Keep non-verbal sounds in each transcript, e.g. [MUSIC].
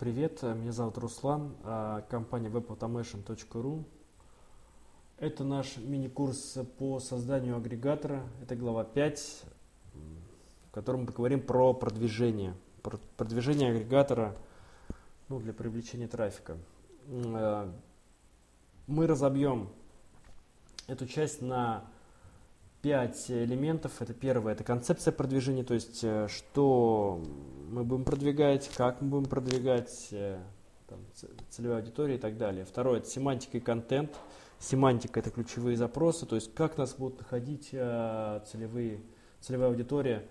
Привет, меня зовут Руслан, а, компания webautomation.ru. Это наш мини-курс по созданию агрегатора. Это глава 5, в котором мы поговорим про продвижение. Про продвижение агрегатора ну, для привлечения трафика. А, мы разобьем эту часть на пять элементов. Это первое, это концепция продвижения, то есть э, что мы будем продвигать, как мы будем продвигать, э, там, целевая аудитория и так далее. Второе, это семантика и контент. Семантика – это ключевые запросы, то есть как нас будут находить э, целевые, целевая аудитория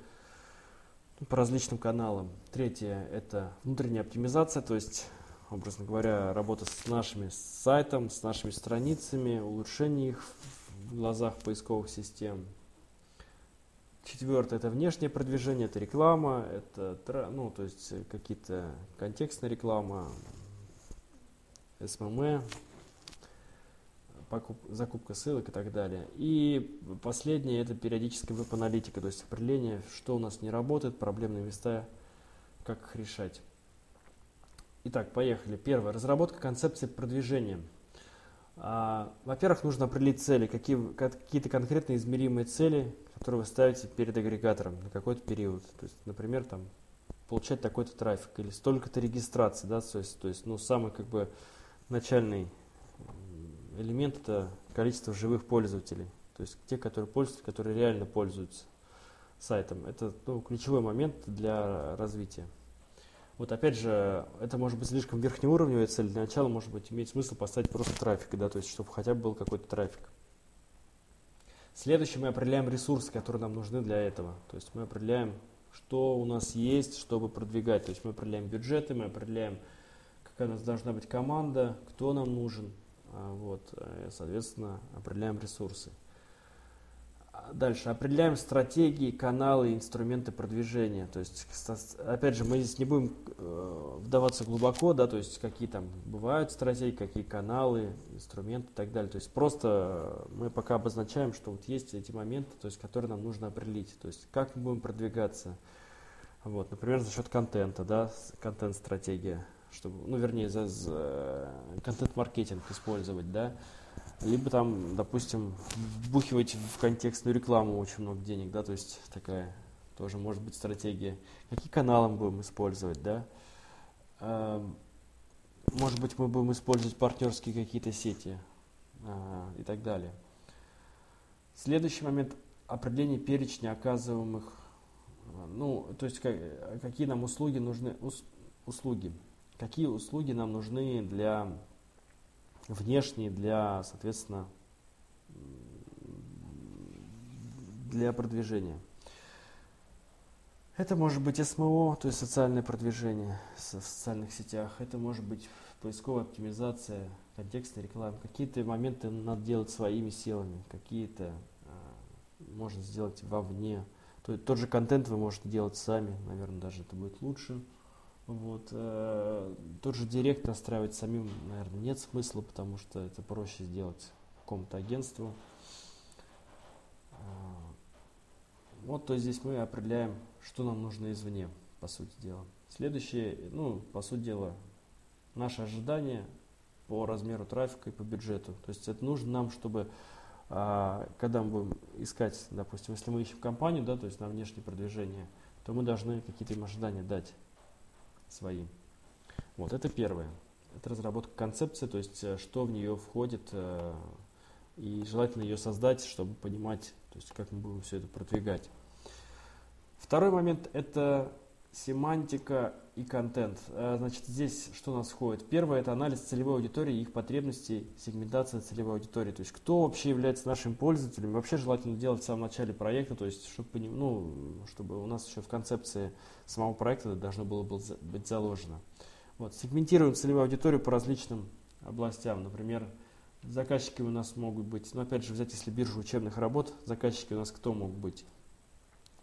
по различным каналам. Третье – это внутренняя оптимизация, то есть, образно говоря, работа с нашими сайтом, с нашими страницами, улучшение их в глазах поисковых систем. Четвертое – это внешнее продвижение, это реклама, это ну, то есть какие-то контекстная реклама, SMM, покуп, закупка ссылок и так далее. И последнее – это периодическая веб-аналитика, то есть определение, что у нас не работает, проблемные места, как их решать. Итак, поехали. Первое. Разработка концепции продвижения – во-первых, нужно определить цели, какие, какие-то конкретные измеримые цели, которые вы ставите перед агрегатором на какой-то период. То есть, например, там, получать такой-то трафик или столько-то регистраций, да, то есть, то есть, ну, самый как бы начальный элемент это количество живых пользователей, то есть те, которые пользуются, которые реально пользуются сайтом. Это ну, ключевой момент для развития. Вот опять же, это может быть слишком верхнеуровневая цель. Для начала, может быть, иметь смысл поставить просто трафик, да, то есть, чтобы хотя бы был какой-то трафик. Следующее, мы определяем ресурсы, которые нам нужны для этого. То есть мы определяем, что у нас есть, чтобы продвигать. То есть мы определяем бюджеты, мы определяем, какая у нас должна быть команда, кто нам нужен. А, вот, э, соответственно, определяем ресурсы. Дальше определяем стратегии, каналы, инструменты продвижения. То есть, опять же, мы здесь не будем э, вдаваться глубоко, да, то есть какие там бывают стратегии, какие каналы, инструменты и так далее. То есть просто мы пока обозначаем, что вот есть эти моменты, то есть которые нам нужно определить. То есть как мы будем продвигаться. Вот, например, за счет контента, да, контент-стратегия, чтобы, ну, вернее, за, за контент-маркетинг использовать, да, либо там, допустим, вбухивать в контекстную рекламу очень много денег, да, то есть такая тоже может быть стратегия. Какие каналы мы будем использовать, да? Эм, может быть, мы будем использовать партнерские какие-то сети а, и так далее. Следующий момент – определение перечня оказываемых, ну, то есть какие нам услуги нужны, услуги, какие услуги нам нужны для внешние для, соответственно, для продвижения. Это может быть СМО, то есть социальное продвижение в социальных сетях. Это может быть поисковая оптимизация, контекстная реклама. Какие-то моменты надо делать своими силами, какие-то э, можно сделать вовне. То, тот же контент вы можете делать сами, наверное, даже это будет лучше. Вот, э, тот же директ настраивать самим, наверное, нет смысла, потому что это проще сделать какому-то агентству. Э, вот, то есть здесь мы определяем, что нам нужно извне, по сути дела. Следующее, ну, по сути дела, наше ожидание по размеру трафика и по бюджету. То есть это нужно нам, чтобы а, когда мы будем искать, допустим, если мы ищем компанию, да, то есть на внешнее продвижение, то мы должны какие-то им ожидания дать свои. Вот, это первое. Это разработка концепции, то есть э, что в нее входит, э, и желательно ее создать, чтобы понимать, то есть как мы будем все это продвигать. Второй момент – это семантика и контент. Э, значит, здесь что у нас входит? Первое – это анализ целевой аудитории, их потребностей, сегментация целевой аудитории. То есть, кто вообще является нашим пользователем. Вообще желательно делать в самом начале проекта, то есть, чтобы, ну, чтобы у нас еще в концепции самого проекта должно было быть заложено. Вот, сегментируем целевую аудиторию по различным областям. Например, заказчики у нас могут быть, ну, опять же, взять, если биржу учебных работ, заказчики у нас кто могут быть?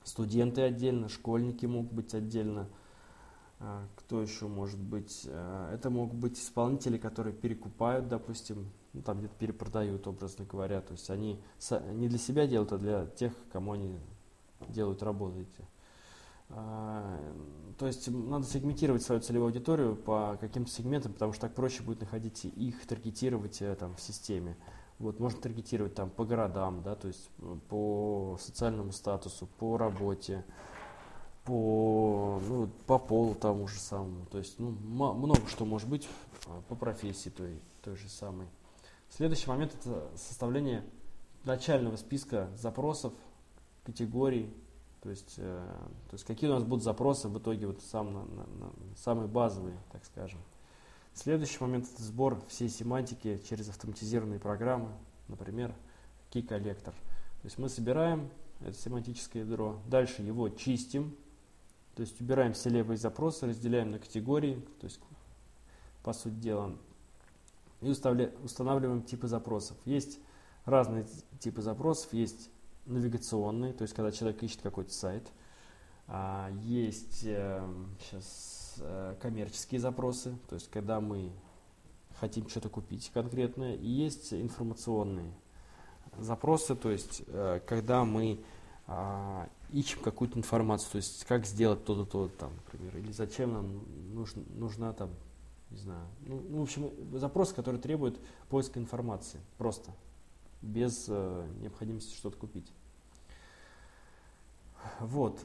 Студенты отдельно, школьники могут быть отдельно, а, кто еще может быть? А, это могут быть исполнители, которые перекупают, допустим, ну, там где-то перепродают, образно говоря. То есть они не для себя делают, а для тех, кому они делают работу эти. А, то есть надо сегментировать свою целевую аудиторию по каким-то сегментам, потому что так проще будет находить их, таргетировать э, там в системе. Вот, можно таргетировать там по городам, да, то есть э, по социальному статусу, по работе, по, ну, по полу тому же самому. То есть ну, много что может быть а, по профессии той, той же самой. Следующий момент это составление начального списка запросов, категорий, то есть, э, то есть какие у нас будут запросы в итоге вот сам, на, на, на, самые базовые, так скажем. Следующий момент это сбор всей семантики через автоматизированные программы, например, Key Collector. То есть мы собираем это семантическое ядро, дальше его чистим, то есть убираем все левые запросы, разделяем на категории, то есть по сути дела, и устанавливаем типы запросов. Есть разные типы запросов, есть навигационные, то есть когда человек ищет какой-то сайт, а, есть сейчас э, э, коммерческие запросы, то есть когда мы хотим что-то купить конкретное, и есть информационные запросы, то есть э, когда мы а, ищем какую-то информацию, то есть как сделать то-то, то-то там, например, или зачем нам нужна, нужна там, не знаю, ну, ну, в общем, запрос, который требует поиска информации, просто, без э, необходимости что-то купить. Вот.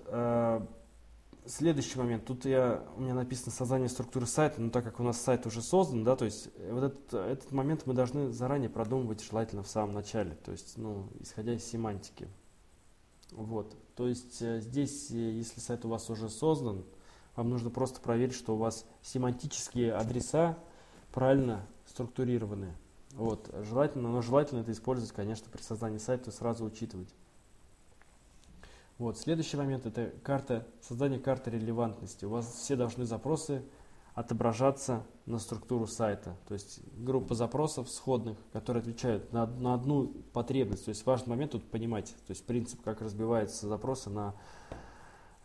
Следующий момент. Тут я, у меня написано создание структуры сайта, но так как у нас сайт уже создан, да, то есть вот этот, этот момент мы должны заранее продумывать желательно в самом начале, то есть, ну, исходя из семантики. Вот. То есть э, здесь, э, если сайт у вас уже создан, вам нужно просто проверить, что у вас семантические адреса правильно структурированы. Вот. Желательно, но желательно это использовать, конечно, при создании сайта сразу учитывать. Вот. Следующий момент это карта, создание карты релевантности. У вас все должны запросы отображаться на структуру сайта. То есть группа запросов сходных, которые отвечают на, на одну потребность. То есть важный момент тут понимать, то есть принцип, как разбиваются запросы на,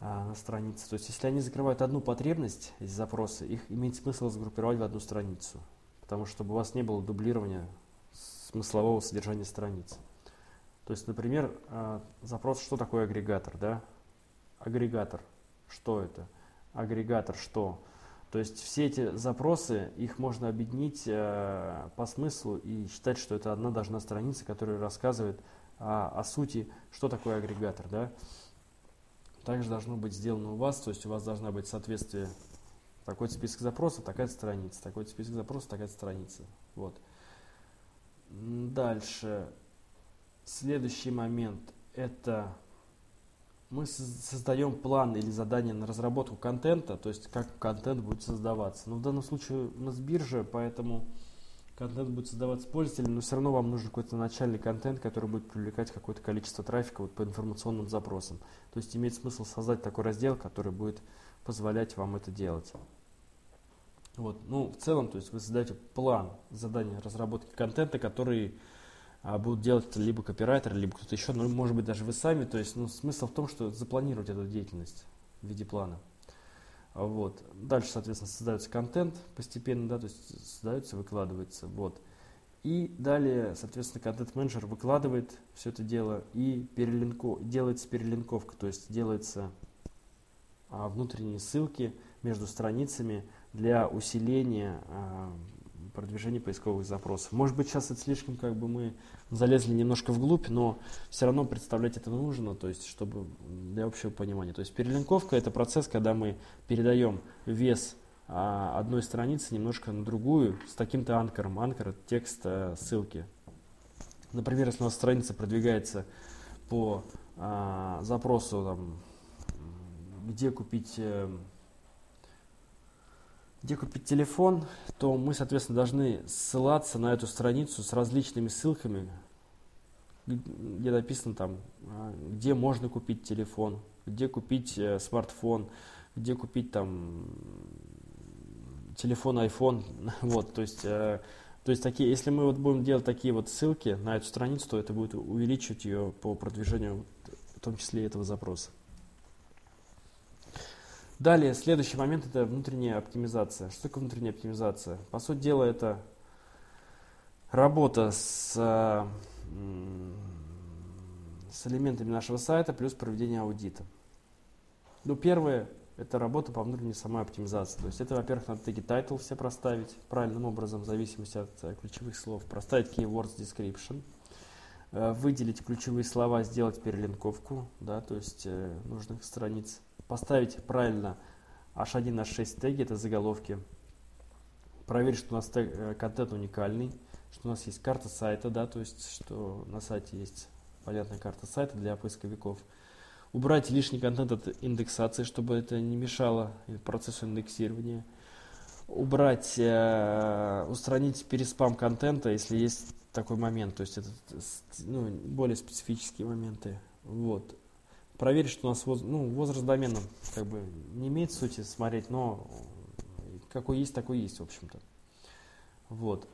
а, на странице. То есть если они закрывают одну потребность, эти запросы, их имеет смысл сгруппировать в одну страницу. Потому что чтобы у вас не было дублирования смыслового содержания страницы. То есть, например, а, запрос, что такое агрегатор, да? Агрегатор, что это? Агрегатор, что? То есть все эти запросы, их можно объединить э, по смыслу и считать, что это одна должна страница, которая рассказывает о, о сути, что такое агрегатор. Да? Также должно быть сделано у вас, то есть у вас должна быть соответствие такой список запросов, такая страница, такой список запросов, такая страница. Вот. Дальше. Следующий момент – это мы создаем план или задание на разработку контента, то есть как контент будет создаваться. Но в данном случае у нас биржа, поэтому контент будет создаваться пользователем, но все равно вам нужен какой-то начальный контент, который будет привлекать какое-то количество трафика вот по информационным запросам. То есть имеет смысл создать такой раздел, который будет позволять вам это делать. Вот. Ну, в целом, то есть вы создаете план задания разработки контента, который будут делать либо копирайтер, либо кто-то еще, ну, может быть, даже вы сами. То есть, ну, смысл в том, что запланировать эту деятельность в виде плана. Вот. Дальше, соответственно, создается контент постепенно, да, то есть создается, выкладывается. Вот. И далее, соответственно, контент-менеджер выкладывает все это дело и перелинко, делается перелинковка, то есть делается а, внутренние ссылки между страницами для усиления а, продвижения поисковых запросов. Может быть, сейчас это слишком как бы мы залезли немножко вглубь, но все равно представлять это нужно, то есть, чтобы для общего понимания. То есть перелинковка это процесс, когда мы передаем вес а, одной страницы немножко на другую с таким-то анкером. Анкер это текст а, ссылки. Например, если у нас страница продвигается по а, запросу, там, где купить э, где купить телефон, то мы, соответственно, должны ссылаться на эту страницу с различными ссылками, где написано там, а, где можно купить телефон, где купить э, смартфон, где купить там телефон, iPhone, [LAUGHS] вот, то есть, э, то есть такие, если мы вот будем делать такие вот ссылки на эту страницу, то это будет увеличивать ее по продвижению, в том числе этого запроса. Далее, следующий момент – это внутренняя оптимизация. Что такое внутренняя оптимизация? По сути дела, это работа с, с элементами нашего сайта плюс проведение аудита. Ну, первое, это работа по внутренней самой оптимизации. То есть это, во-первых, надо теги title все проставить правильным образом, в зависимости от э, ключевых слов. Проставить keywords description, выделить ключевые слова, сделать перелинковку, да, то есть э, нужных страниц. Поставить правильно H1, H6 теги, это заголовки. Проверить, что у нас тег, э, контент уникальный, что у нас есть карта сайта, да, то есть что на сайте есть понятная карта сайта для поисковиков убрать лишний контент от индексации, чтобы это не мешало процессу индексирования, убрать, э, устранить переспам контента, если есть такой момент, то есть это ну, более специфические моменты. Вот. Проверить, что у нас воз, ну, возраст домена как бы не имеет сути смотреть, но какой есть, такой есть, в общем-то. Вот.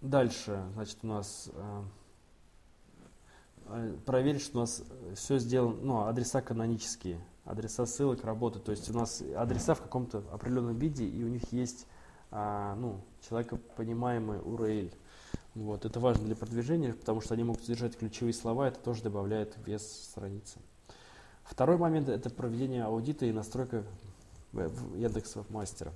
Дальше, значит, у нас э, Э, проверить, что у нас все сделано, ну, адреса канонические, адреса ссылок работают. То есть у нас адреса в каком-то определенном виде, и у них есть, а, ну, человекопонимаемый URL. Вот. Это важно для продвижения, потому что они могут содержать ключевые слова, это тоже добавляет вес страницы. Второй момент – это проведение аудита и настройка Яндекс мастера.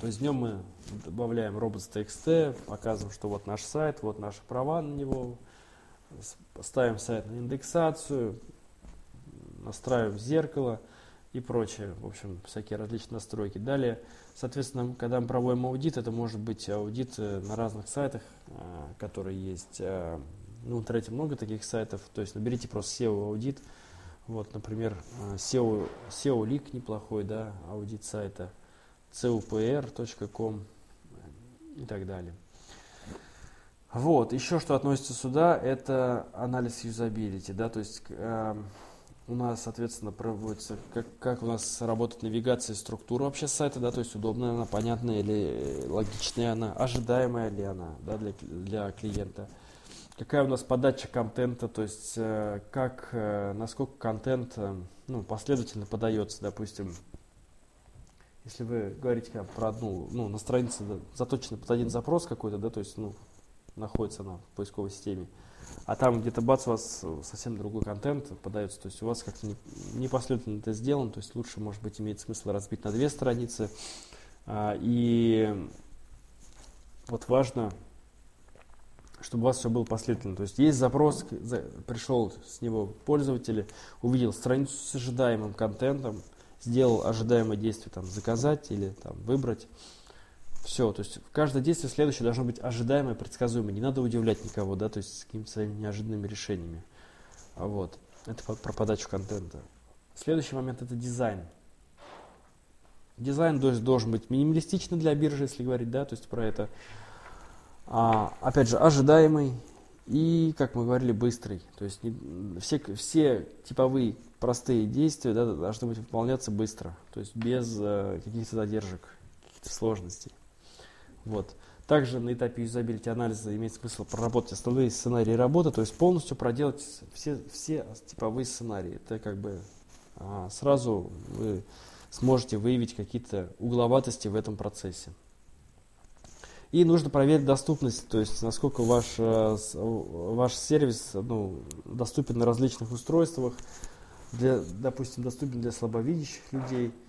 То есть днем мы добавляем robots.txt, показываем, что вот наш сайт, вот наши права на него, ставим сайт на индексацию, настраиваем зеркало и прочее. В общем, всякие различные настройки. Далее, соответственно, когда мы проводим аудит, это может быть аудит э, на разных сайтах, э, которые есть. Э, ну, в интернете много таких сайтов. То есть наберите просто SEO аудит. Вот, например, SEO, SEO Leak неплохой, да, аудит сайта, cupr.com и так далее. Вот, еще что относится сюда, это анализ юзабилити, да, то есть э, у нас, соответственно, проводится, как, как у нас работает навигация и структура вообще сайта, да, то есть удобная она, понятная или логичная она, ожидаемая ли она, да, для, для клиента. Какая у нас подача контента, то есть э, как, э, насколько контент, э, ну, последовательно подается, допустим, если вы говорите как, про одну, ну, на странице заточенный под один запрос какой-то, да, то есть, ну, находится она в поисковой системе. А там где-то бац, у вас совсем другой контент подается, то есть у вас как-то не, не последовательно это сделано, то есть лучше, может быть, имеет смысл разбить на две страницы. А, и вот важно, чтобы у вас все было последовательно. То есть есть запрос, за, пришел с него пользователь, увидел страницу с ожидаемым контентом, сделал ожидаемое действие, там, заказать или там, выбрать. Все, то есть каждое действие следующее должно быть ожидаемое, предсказуемое. Не надо удивлять никого, да, то есть с какими-то своими неожиданными решениями. А вот, это про подачу контента. Следующий момент это дизайн. Дизайн должен быть минималистичный для биржи, если говорить, да, то есть про это. А, опять же, ожидаемый и, как мы говорили, быстрый. То есть не, все, все типовые простые действия да, должны быть выполняться быстро, то есть без э, каких-то задержек, каких-то сложностей. Вот. Также на этапе юзабилити анализа имеет смысл проработать основные сценарии работы, то есть полностью проделать все, все типовые сценарии. Это как бы а, сразу вы сможете выявить какие-то угловатости в этом процессе. И нужно проверить доступность, то есть насколько ваш, э, ваш сервис ну, доступен на различных устройствах, для, допустим, доступен для слабовидящих людей –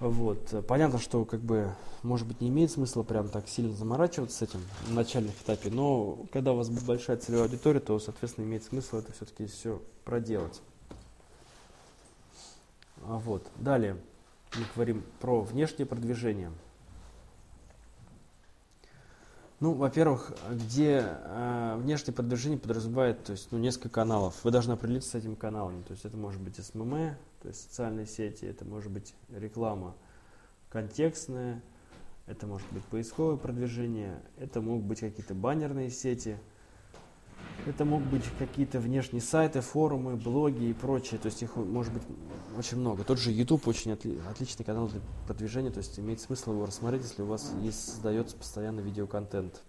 вот. Понятно, что как бы, может быть, не имеет смысла прям так сильно заморачиваться с этим на начальных этапе, но когда у вас большая целевая аудитория, то, соответственно, имеет смысл это все-таки все проделать. А вот. Далее мы говорим про внешнее продвижение. Ну, во-первых, где э, внешнее продвижение подразумевает, то есть, ну, несколько каналов. Вы должны определиться с этими каналами. То есть, это может быть SMM, то есть социальные сети, это может быть реклама контекстная, это может быть поисковое продвижение, это могут быть какие-то баннерные сети, это могут быть какие-то внешние сайты, форумы, блоги и прочее. То есть их может быть очень много. Тот же YouTube очень отли- отличный канал для продвижения, то есть имеет смысл его рассмотреть, если у вас есть, создается постоянно видеоконтент.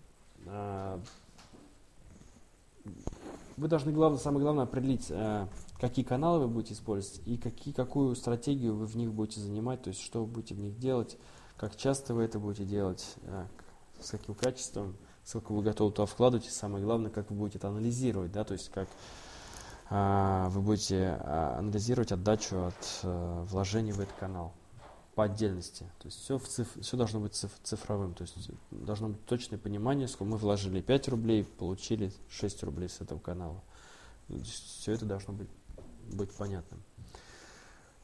А, вы должны, главное, самое главное, определить, а, какие каналы вы будете использовать и какие, какую стратегию вы в них будете занимать, то есть что вы будете в них делать, как часто вы это будете делать, а, с каким качеством, сколько вы готовы туда вкладывать, и самое главное, как вы будете это анализировать, да, то есть как а, вы будете а, анализировать отдачу от а, вложений в этот канал по отдельности. То есть все, в циф... все должно быть циф... цифровым. То есть должно быть точное понимание, сколько мы вложили 5 рублей, получили 6 рублей с этого канала. Все это должно быть, быть понятным.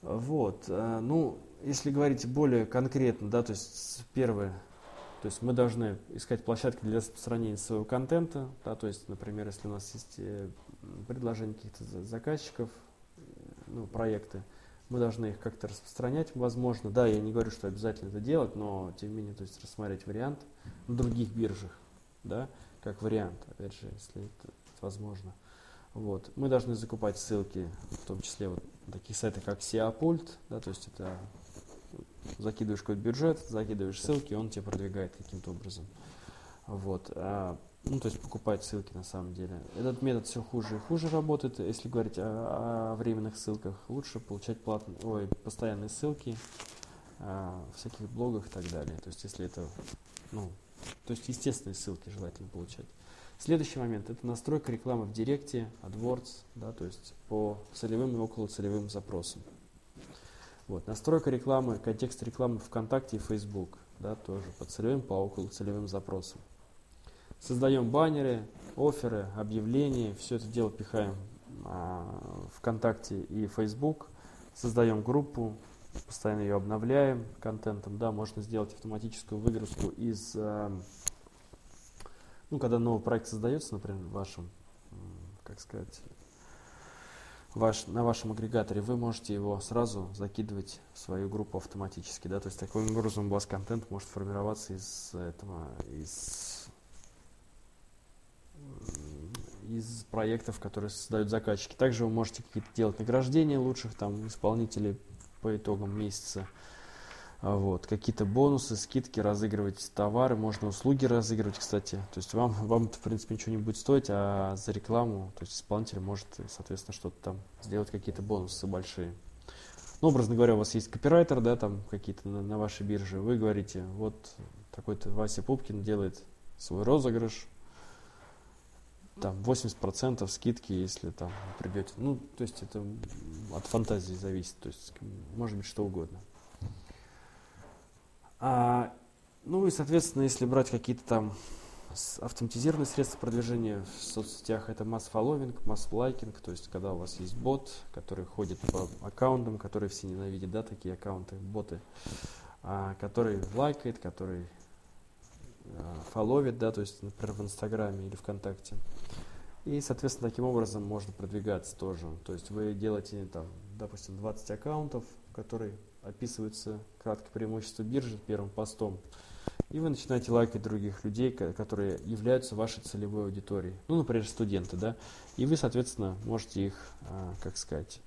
Вот. Ну, если говорить более конкретно, да, то есть первое, то есть мы должны искать площадки для распространения своего контента, да, то есть, например, если у нас есть э, предложения каких-то заказчиков, э, ну, проекты, мы должны их как-то распространять, возможно. Да, я не говорю, что обязательно это делать, но тем не менее, то есть рассмотреть вариант на других биржах, да, как вариант, опять же, если это возможно. Вот. Мы должны закупать ссылки, в том числе вот таких сайтах, как SEAPult, да, то есть это закидываешь какой-то бюджет, закидываешь ссылки, он тебе продвигает каким-то образом. Вот. А ну, то есть покупать ссылки на самом деле. Этот метод все хуже и хуже работает. Если говорить о, о временных ссылках, лучше получать платные, ой, постоянные ссылки в всяких блогах и так далее. То есть если это, ну, то есть естественные ссылки желательно получать. Следующий момент – это настройка рекламы в Директе, AdWords, да, то есть по целевым и около целевым запросам. Вот, настройка рекламы, контекст рекламы ВКонтакте и Facebook, да, тоже по целевым, по около целевым запросам. Создаем баннеры, оферы, объявления, все это дело пихаем а, ВКонтакте и Facebook, создаем группу, постоянно ее обновляем контентом, да, можно сделать автоматическую выгрузку из, а, ну, когда новый проект создается, например, в вашем, как сказать, ваш, на вашем агрегаторе, вы можете его сразу закидывать в свою группу автоматически, да, то есть таким образом у вас контент может формироваться из этого, из из проектов, которые создают заказчики. Также вы можете какие-то делать награждения лучших там исполнителей по итогам месяца. А, вот. Какие-то бонусы, скидки, разыгрывать товары, можно услуги разыгрывать, кстати. То есть вам, вам в принципе, ничего не будет стоить, а за рекламу, то есть исполнитель может, соответственно, что-то там сделать, какие-то бонусы большие. Ну, образно говоря, у вас есть копирайтер, да, там какие-то на, на вашей бирже, вы говорите, вот такой-то Вася Пупкин делает свой розыгрыш, там 80% скидки, если там придете. Ну, то есть это от фантазии зависит, то есть может быть что угодно. А, ну и, соответственно, если брать какие-то там автоматизированные средства продвижения в соцсетях, это масс-фолловинг, масс-лайкинг, то есть когда у вас есть бот, который ходит по аккаунтам, которые все ненавидят, да, такие аккаунты, боты, а, который лайкает, который а, фоловит, да, то есть, например, в Инстаграме или ВКонтакте. И, соответственно, таким образом можно продвигаться тоже. То есть вы делаете, там, допустим, 20 аккаунтов, которые описываются краткое преимущество биржи первым постом. И вы начинаете лайкать других людей, которые являются вашей целевой аудиторией. Ну, например, студенты, да. И вы, соответственно, можете их, а, как сказать,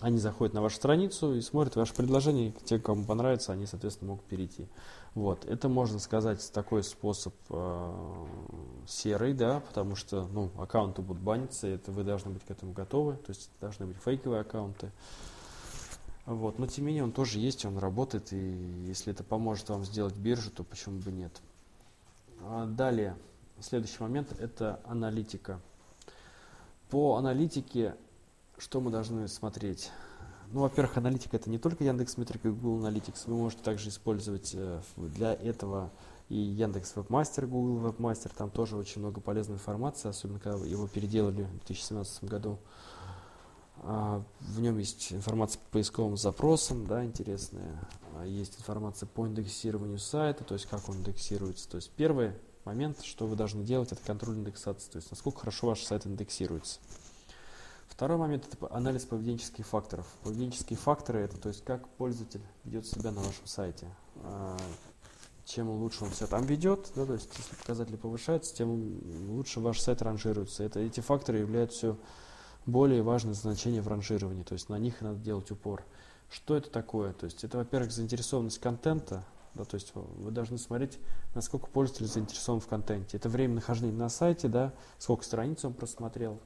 они заходят на вашу страницу и смотрят ваше предложение, те, кому понравится, они, соответственно, могут перейти. Вот, это можно сказать такой способ э, серый, да, потому что, ну, аккаунты будут баниться, это вы должны быть к этому готовы, то есть должны быть фейковые аккаунты. Вот, но тем не менее он тоже есть, он работает, и если это поможет вам сделать биржу, то почему бы нет. А далее, следующий момент – это аналитика. По аналитике что мы должны смотреть? Ну, во-первых, аналитика это не только Яндекс Метрика и Google Analytics. Вы можете также использовать э, для этого и Яндекс Вебмастер, Google Вебмастер. Там тоже очень много полезной информации, особенно когда его переделали в 2017 году. А, в нем есть информация по поисковым запросам, да, интересная. А, есть информация по индексированию сайта, то есть как он индексируется. То есть первый момент, что вы должны делать, это контроль индексации, то есть насколько хорошо ваш сайт индексируется. Второй момент – это анализ поведенческих факторов. Поведенческие факторы – это то есть как пользователь ведет себя на вашем сайте. А, чем лучше он себя там ведет, да, то есть если показатели повышаются, тем лучше ваш сайт ранжируется. Это, эти факторы являются все более важное значение в ранжировании, то есть на них надо делать упор. Что это такое? То есть это, во-первых, заинтересованность контента, да, то есть вы должны смотреть, насколько пользователь заинтересован в контенте. Это время нахождения на сайте, да, сколько страниц он просмотрел,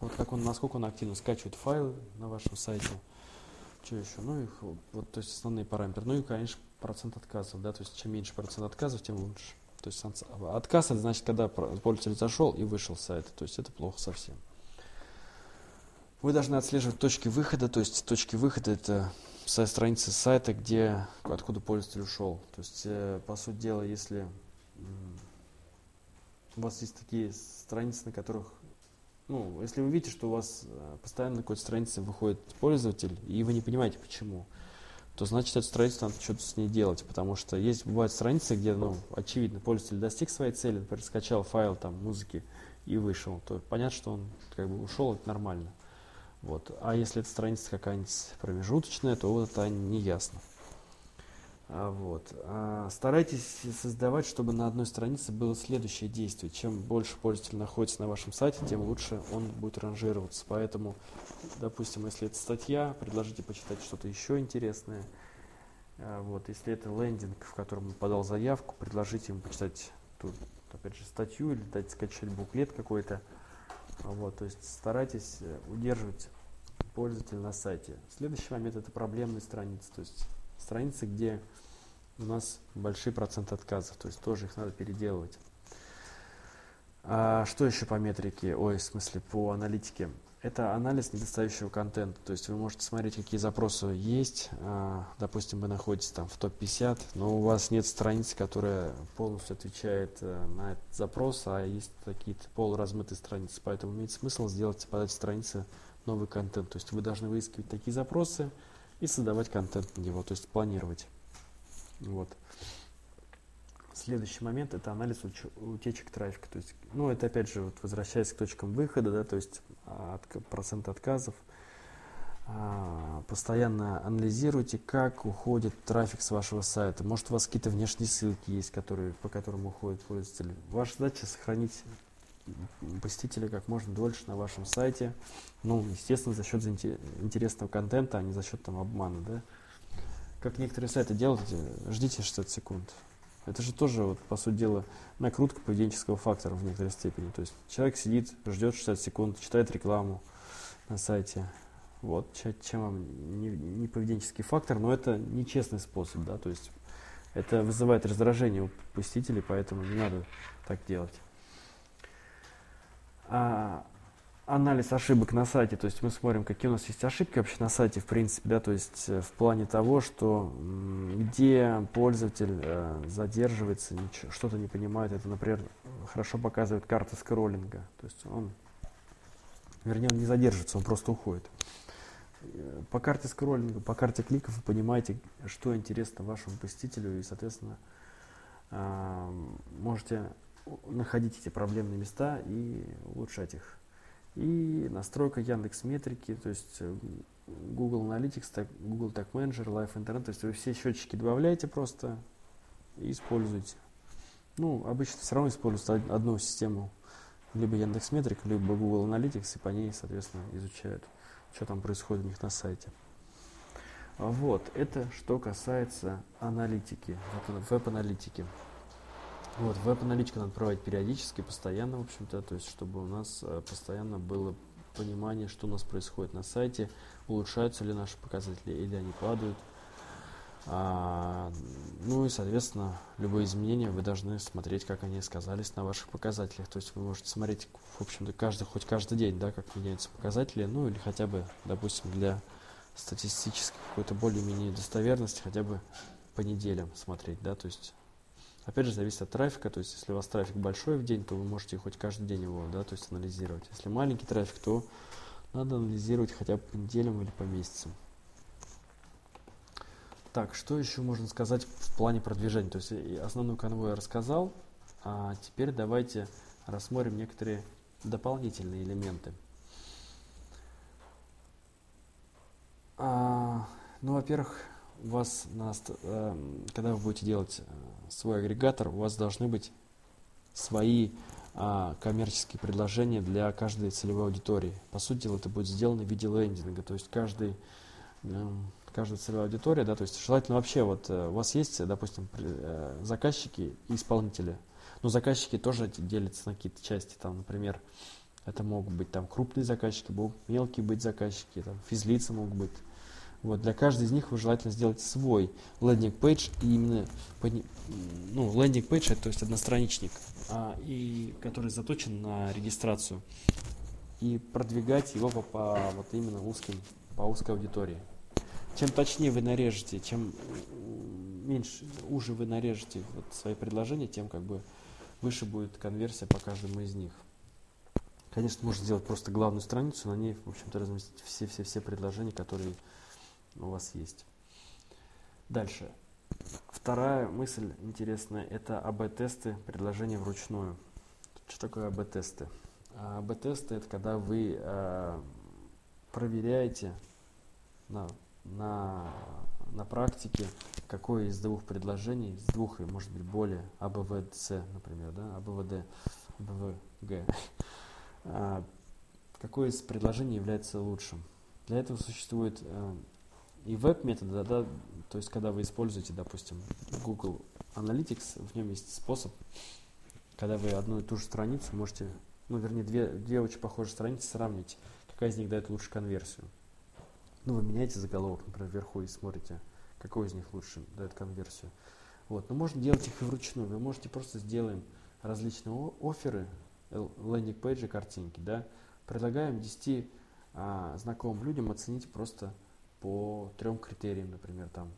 вот как он, насколько он активно скачивает файлы на вашем сайте. Что еще? Ну, их, вот, то есть основные параметры. Ну и, конечно, процент отказов, да, то есть чем меньше процент отказов, тем лучше. То есть отказ это значит, когда пользователь зашел и вышел с сайта, то есть это плохо совсем. Вы должны отслеживать точки выхода, то есть точки выхода это со страницы сайта, где, откуда пользователь ушел. То есть, э, по сути дела, если у вас есть такие страницы, на которых, ну, если вы видите, что у вас э, постоянно на какой-то странице выходит пользователь, и вы не понимаете почему, то значит эту страницу надо что-то с ней делать, потому что есть, бывают страницы, где, ну, очевидно, пользователь достиг своей цели, например, скачал файл там музыки и вышел, то понятно, что он как бы ушел, это нормально. Вот. А если эта страница какая-нибудь промежуточная, то вот это не ясно. А, вот. А, старайтесь создавать, чтобы на одной странице было следующее действие. Чем больше пользователь находится на вашем сайте, тем лучше он будет ранжироваться. Поэтому, допустим, если это статья, предложите почитать что-то еще интересное. А, вот. Если это лендинг, в котором он подал заявку, предложите ему почитать тут, опять же, статью или дать скачать буклет какой-то. Вот, то есть старайтесь э, удерживать пользователя на сайте. Следующий момент это проблемные страницы, то есть страницы, где у нас большие проценты отказов, то есть тоже их надо переделывать. А что еще по метрике, ой, в смысле по аналитике? Это анализ недостающего контента, то есть вы можете смотреть, какие запросы есть, а, допустим, вы находитесь там в топ-50, но у вас нет страницы, которая полностью отвечает э, на этот запрос, а есть какие-то полуразмытые страницы, поэтому имеет смысл сделать под эти страницы новый контент, то есть вы должны выискивать такие запросы и создавать контент на него, то есть планировать. Вот. Следующий момент это анализ утечек трафика. То есть, ну, это опять же, вот, возвращаясь к точкам выхода, да, то есть а, от, процент отказов. А, постоянно анализируйте, как уходит трафик с вашего сайта. Может, у вас какие-то внешние ссылки есть, которые, по которым уходит пользователь. Ваша задача сохранить посетителя как можно дольше на вашем сайте. Ну, естественно, за счет интересного контента, а не за счет там обмана, да. Как некоторые сайты делают, ждите 60 секунд. Это же тоже, вот, по сути дела, накрутка поведенческого фактора в некоторой степени. То есть человек сидит, ждет 60 секунд, читает рекламу на сайте. Вот, чем вам не, не поведенческий фактор, но это нечестный способ, да, то есть это вызывает раздражение у посетителей, поэтому не надо так делать. А, анализ ошибок на сайте, то есть мы смотрим, какие у нас есть ошибки вообще на сайте, в принципе, да, то есть э, в плане того, что где пользователь э, задерживается, что-то не понимает, это, например, хорошо показывает карта скроллинга, то есть он, вернее, он не задерживается, он просто уходит. Э, по карте скроллинга, по карте кликов вы понимаете, что интересно вашему посетителю, и, соответственно, можете находить эти проблемные места и улучшать их. И настройка Яндекс Метрики, то есть э, Google Analytics, Google Tag Manager, Live Internet, то есть вы все счетчики добавляете просто и используете. Ну, обычно все равно используют одну систему, либо Яндекс Метрик, либо Google Analytics, и по ней, соответственно, изучают, что там происходит у них на сайте. Вот, это что касается аналитики, веб-аналитики. Вот, веб-аналитику надо проводить периодически, постоянно, в общем-то, то есть, чтобы у нас э, постоянно было понимание, что у нас происходит на сайте, улучшаются ли наши показатели или они падают. А, ну и, соответственно, любые изменения вы должны смотреть, как они сказались на ваших показателях. То есть вы можете смотреть, в общем-то, каждый, хоть каждый день, да, как меняются показатели, ну или хотя бы, допустим, для статистической какой-то более-менее достоверности, хотя бы по неделям смотреть, да, то есть Опять же, зависит от трафика, то есть если у вас трафик большой в день, то вы можете хоть каждый день его, да, то есть анализировать. Если маленький трафик, то надо анализировать хотя бы по неделям или по месяцам. Так, что еще можно сказать в плане продвижения? То есть основную канву я рассказал, а теперь давайте рассмотрим некоторые дополнительные элементы. А, ну, во-первых, у вас, на, э, когда вы будете делать э, свой агрегатор, у вас должны быть свои а, коммерческие предложения для каждой целевой аудитории. По сути дела, это будет сделано в виде лендинга, то есть каждый, э, каждая целевая аудитория, да, то есть желательно вообще, вот у вас есть, допустим, заказчики и исполнители, но заказчики тоже делятся на какие-то части, там, например, это могут быть там крупные заказчики, могут мелкие быть заказчики, там, физлицы могут быть, вот, для каждой из них вы желательно сделать свой лендинг пейдж и именно ну, лендинг пейдж это то есть одностраничник, а, и который заточен на регистрацию. и продвигать его по, по вот именно узким, по узкой аудитории. Чем точнее вы нарежете, чем меньше, уже вы нарежете вот свои предложения, тем как бы выше будет конверсия по каждому из них. Конечно, можно сделать просто главную страницу, на ней, в общем-то, разместить все-все-все предложения, которые у вас есть. Дальше. Вторая мысль интересная – это АБ-тесты предложения вручную. Что такое АБ-тесты? АБ-тесты – это когда вы э, проверяете на, на, на практике, какое из двух предложений, из двух, и может быть более, АБВДС, например, да, АБВД, АБВГ, [LAUGHS] а, какое из предложений является лучшим. Для этого существует э, и веб-методы, да, то есть когда вы используете, допустим, Google Analytics, в нем есть способ, когда вы одну и ту же страницу можете, ну, вернее, две, две очень похожие страницы сравнить, какая из них дает лучше конверсию. Ну, вы меняете заголовок, например, вверху и смотрите, какой из них лучше дает конверсию. Вот. Но можно делать их и вручную. Вы можете просто сделаем различные оферы, landing page и, картинки, да, предлагаем 10 а, знакомым людям оценить просто по трем критериям, например, там.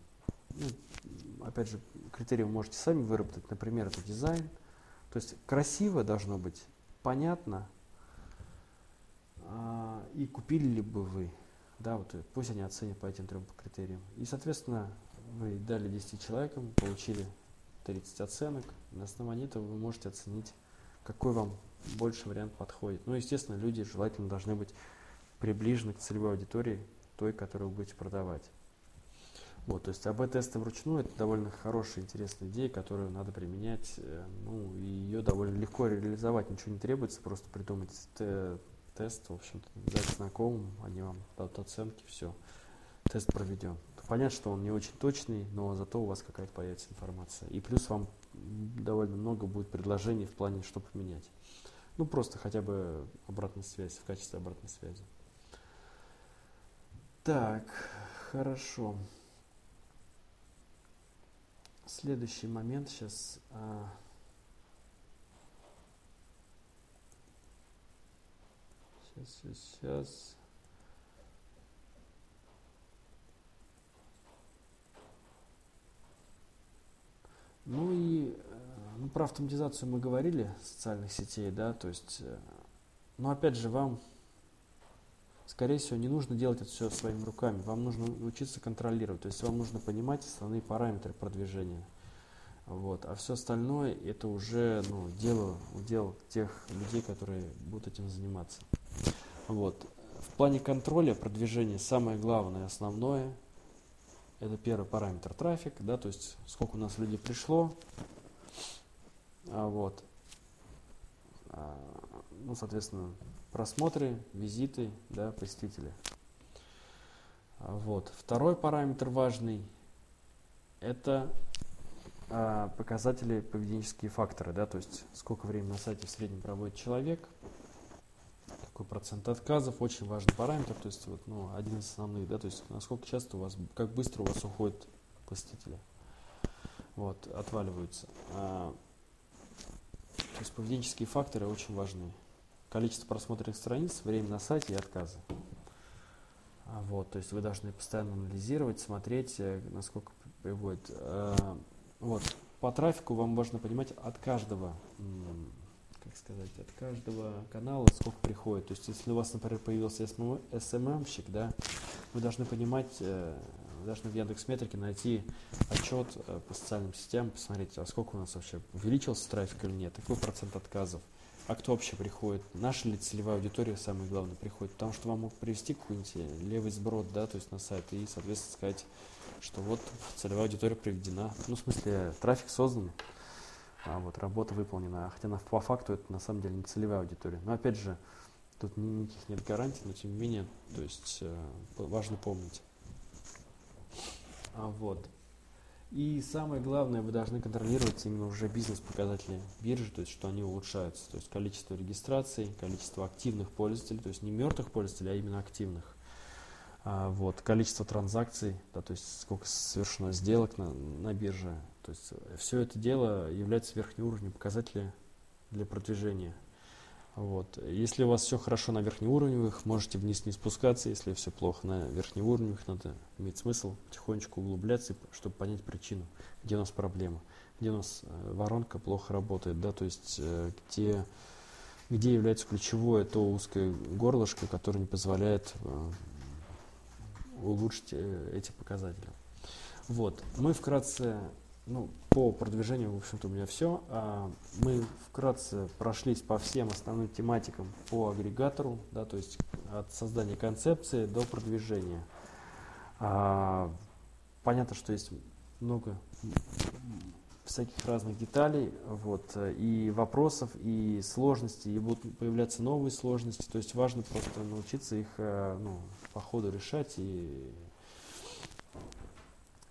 Ну, опять же, критерии вы можете сами выработать, например, это дизайн. То есть красиво должно быть, понятно, а, и купили ли бы вы, да, вот пусть они оценят по этим трем критериям. И, соответственно, вы дали 10 человекам, получили 30 оценок, на основании этого вы можете оценить, какой вам больше вариант подходит. Ну, естественно, люди желательно должны быть приближены к целевой аудитории, той, которую вы будете продавать. Вот, то есть АБ-тесты вручную это довольно хорошая, интересная идея, которую надо применять. Э, ну, и ее довольно легко реализовать, ничего не требуется, просто придумать тест, в общем-то, дать знакомым, они вам дадут оценки, все, тест проведем. Понятно, что он не очень точный, но зато у вас какая-то появится информация. И плюс вам довольно много будет предложений в плане, что поменять. Ну, просто хотя бы обратная связь, в качестве обратной связи. Так, хорошо. Следующий момент сейчас. А... Сейчас, сейчас, сейчас. Ну и э, ну, про автоматизацию мы говорили социальных сетей, да, то есть, э, но опять же вам скорее всего, не нужно делать это все своими руками. Вам нужно учиться контролировать. То есть вам нужно понимать основные параметры продвижения. Вот. А все остальное это уже ну, дело, удел тех людей, которые будут этим заниматься. Вот. В плане контроля продвижения самое главное, основное, это первый параметр трафик, да, то есть сколько у нас людей пришло, а вот, а, ну, соответственно, просмотры, визиты, да, посетители. А, вот. Второй параметр важный – это а, показатели поведенческие факторы, да, то есть сколько времени на сайте в среднем проводит человек, какой процент отказов, очень важный параметр, то есть вот, ну, один из основных, да, то есть насколько часто у вас, как быстро у вас уходят посетители, вот, отваливаются. А, то есть поведенческие факторы очень важны количество просмотренных страниц, время на сайте и отказы. А, вот, то есть вы должны постоянно анализировать, смотреть, э, насколько приводит. А, вот, по трафику вам важно понимать от каждого, как сказать, от каждого канала сколько приходит. То есть, если у вас, например, появился SMM-щик, да, вы должны понимать, э, вы должны в Яндекс Метрике найти отчет э, по социальным сетям, посмотреть, а сколько у нас вообще увеличился трафик или нет, какой процент отказов а кто вообще приходит? Наша ли целевая аудитория, самое главное, приходит? Потому что вам могут привести какой-нибудь э, левый сброд, да, то есть на сайт, и, соответственно, сказать, что вот целевая аудитория приведена. Ну, в смысле, трафик создан, а вот работа выполнена. Хотя на, по факту это на самом деле не целевая аудитория. Но опять же, тут никаких нет гарантий, но тем не менее, то есть э, важно помнить. А вот. И самое главное, вы должны контролировать именно уже бизнес-показатели биржи, то есть что они улучшаются. То есть количество регистраций, количество активных пользователей, то есть не мертвых пользователей, а именно активных. А, вот, количество транзакций, да, то есть сколько совершено сделок на, на бирже. То есть все это дело является верхним уровнем показателя для продвижения. Вот. Если у вас все хорошо на верхнеуровневых, можете вниз не спускаться. Если все плохо на верхнеуровневых, надо иметь смысл потихонечку углубляться, чтобы понять причину, где у нас проблема, где у нас э, воронка плохо работает, да, то есть э, где, где является ключевое то узкое горлышко, которое не позволяет э, улучшить эти показатели. Вот. Мы вкратце ну, по продвижению, в общем-то, у меня все. А, мы вкратце прошлись по всем основным тематикам по агрегатору, да, то есть от создания концепции до продвижения. А, понятно, что есть много всяких разных деталей, вот, и вопросов, и сложностей, и будут появляться новые сложности, то есть важно просто научиться их э, ну, по ходу решать и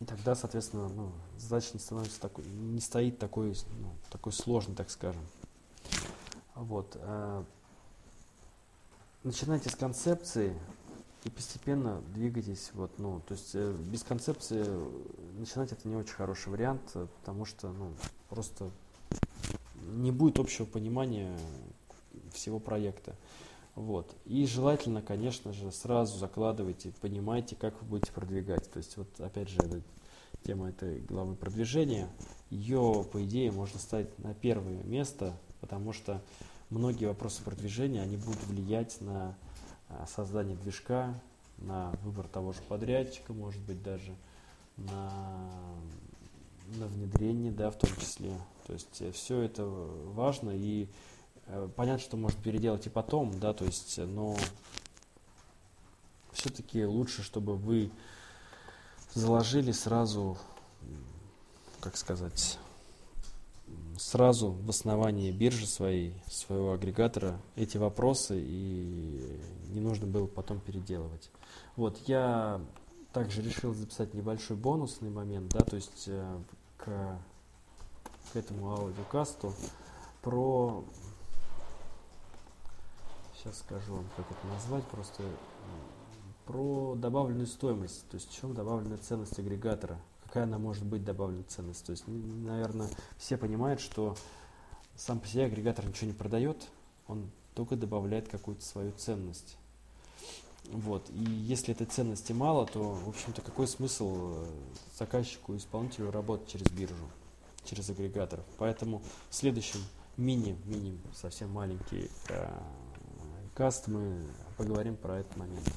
и тогда, соответственно, ну, задача не становится такой, не стоит такой, ну, такой сложной, так скажем. Вот. Э, начинайте с концепции и постепенно двигайтесь. Вот, ну, то есть э, без концепции начинать это не очень хороший вариант, потому что ну, просто не будет общего понимания всего проекта. Вот. И желательно, конечно же, сразу закладывайте, понимайте, как вы будете продвигать. То есть, вот опять же, эта тема этой главы продвижения, ее, по идее, можно ставить на первое место, потому что многие вопросы продвижения, они будут влиять на а, создание движка, на выбор того же подрядчика, может быть, даже на, на внедрение, да, в том числе. То есть э, все это важно и понятно, что может переделать и потом, да, то есть, но все-таки лучше, чтобы вы заложили сразу, как сказать, сразу в основании биржи своей, своего агрегатора эти вопросы, и не нужно было потом переделывать. Вот, я также решил записать небольшой бонусный момент, да, то есть э, к, к этому аудиокасту про сейчас скажу вам, как это назвать, просто про добавленную стоимость, то есть в чем добавленная ценность агрегатора, какая она может быть добавленная ценность. То есть, наверное, все понимают, что сам по себе агрегатор ничего не продает, он только добавляет какую-то свою ценность. Вот. И если этой ценности мало, то, в общем-то, какой смысл э, заказчику, исполнителю работать через биржу, через агрегаторов. Поэтому в следующем мини, мини, совсем маленький э, каст мы поговорим про этот момент.